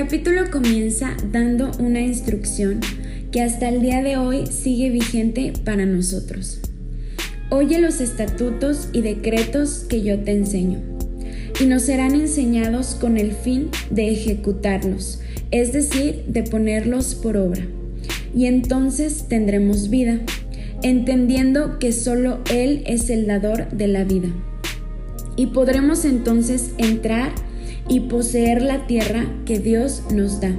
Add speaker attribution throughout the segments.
Speaker 1: El capítulo comienza dando una instrucción que hasta el día de hoy sigue vigente para nosotros. Oye los estatutos y decretos que yo te enseño, y nos serán enseñados con el fin de ejecutarlos, es decir, de ponerlos por obra. Y entonces tendremos vida, entendiendo que solo Él es el dador de la vida. Y podremos entonces entrar y poseer la tierra que Dios nos da.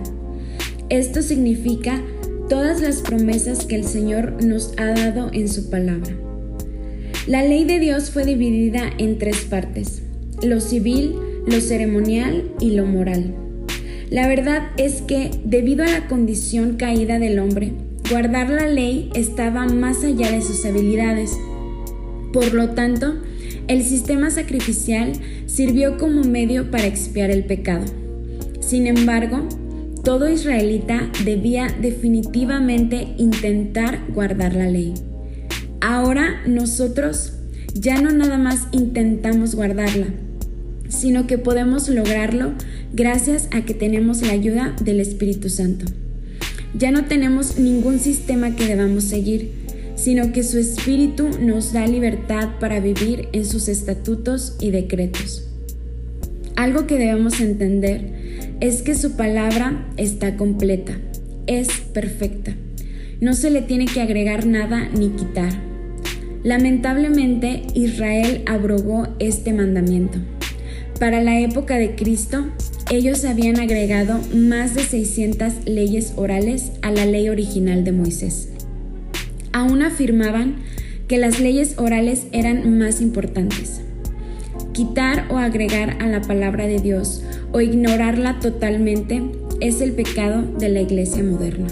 Speaker 1: Esto significa todas las promesas que el Señor nos ha dado en su palabra. La ley de Dios fue dividida en tres partes, lo civil, lo ceremonial y lo moral. La verdad es que, debido a la condición caída del hombre, guardar la ley estaba más allá de sus habilidades. Por lo tanto, el sistema sacrificial sirvió como medio para expiar el pecado. Sin embargo, todo israelita debía definitivamente intentar guardar la ley. Ahora nosotros ya no nada más intentamos guardarla, sino que podemos lograrlo gracias a que tenemos la ayuda del Espíritu Santo. Ya no tenemos ningún sistema que debamos seguir, sino que su Espíritu nos da libertad para vivir en sus estatutos y decretos. Algo que debemos entender es que su palabra está completa, es perfecta. No se le tiene que agregar nada ni quitar. Lamentablemente, Israel abrogó este mandamiento. Para la época de Cristo, ellos habían agregado más de 600 leyes orales a la ley original de Moisés. Aún afirmaban que las leyes orales eran más importantes. Quitar o agregar a la palabra de Dios o ignorarla totalmente es el pecado de la iglesia moderna.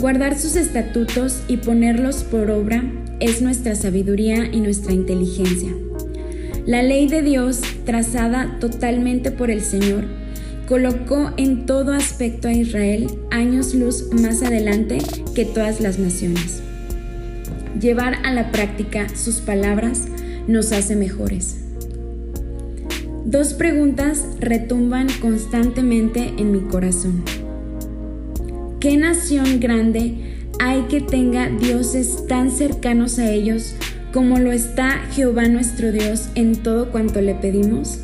Speaker 1: Guardar sus estatutos y ponerlos por obra es nuestra sabiduría y nuestra inteligencia. La ley de Dios, trazada totalmente por el Señor, colocó en todo aspecto a Israel años luz más adelante que todas las naciones. Llevar a la práctica sus palabras nos hace mejores. Dos preguntas retumban constantemente en mi corazón. ¿Qué nación grande hay que tenga dioses tan cercanos a ellos como lo está Jehová nuestro Dios en todo cuanto le pedimos?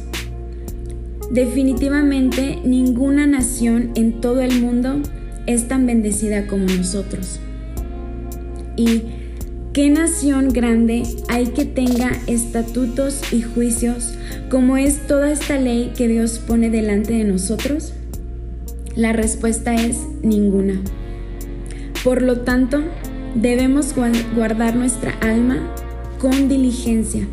Speaker 1: Definitivamente ninguna nación en todo el mundo es tan bendecida como nosotros. ¿Y qué nación grande hay que tenga estatutos y juicios como es toda esta ley que Dios pone delante de nosotros? La respuesta es ninguna. Por lo tanto, debemos guardar nuestra alma con diligencia,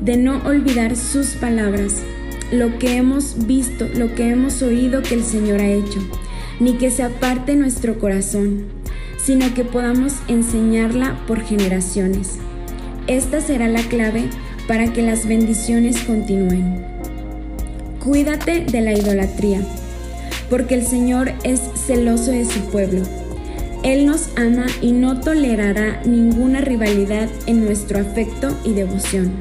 Speaker 1: de no olvidar sus palabras, lo que hemos visto, lo que hemos oído que el Señor ha hecho, ni que se aparte nuestro corazón, sino que podamos enseñarla por generaciones. Esta será la clave para que las bendiciones continúen. Cuídate de la idolatría, porque el Señor es celoso de su pueblo él nos ama y no tolerará ninguna rivalidad en nuestro afecto y devoción.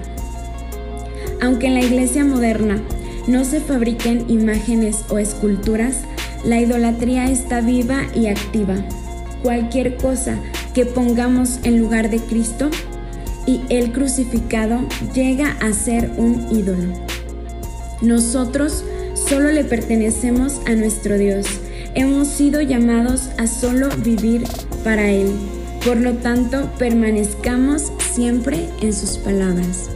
Speaker 1: Aunque en la iglesia moderna no se fabriquen imágenes o esculturas, la idolatría está viva y activa. Cualquier cosa que pongamos en lugar de Cristo y el crucificado llega a ser un ídolo. Nosotros solo le pertenecemos a nuestro Dios hemos sido llamados a solo vivir para Él. Por lo tanto, permanezcamos siempre en sus palabras.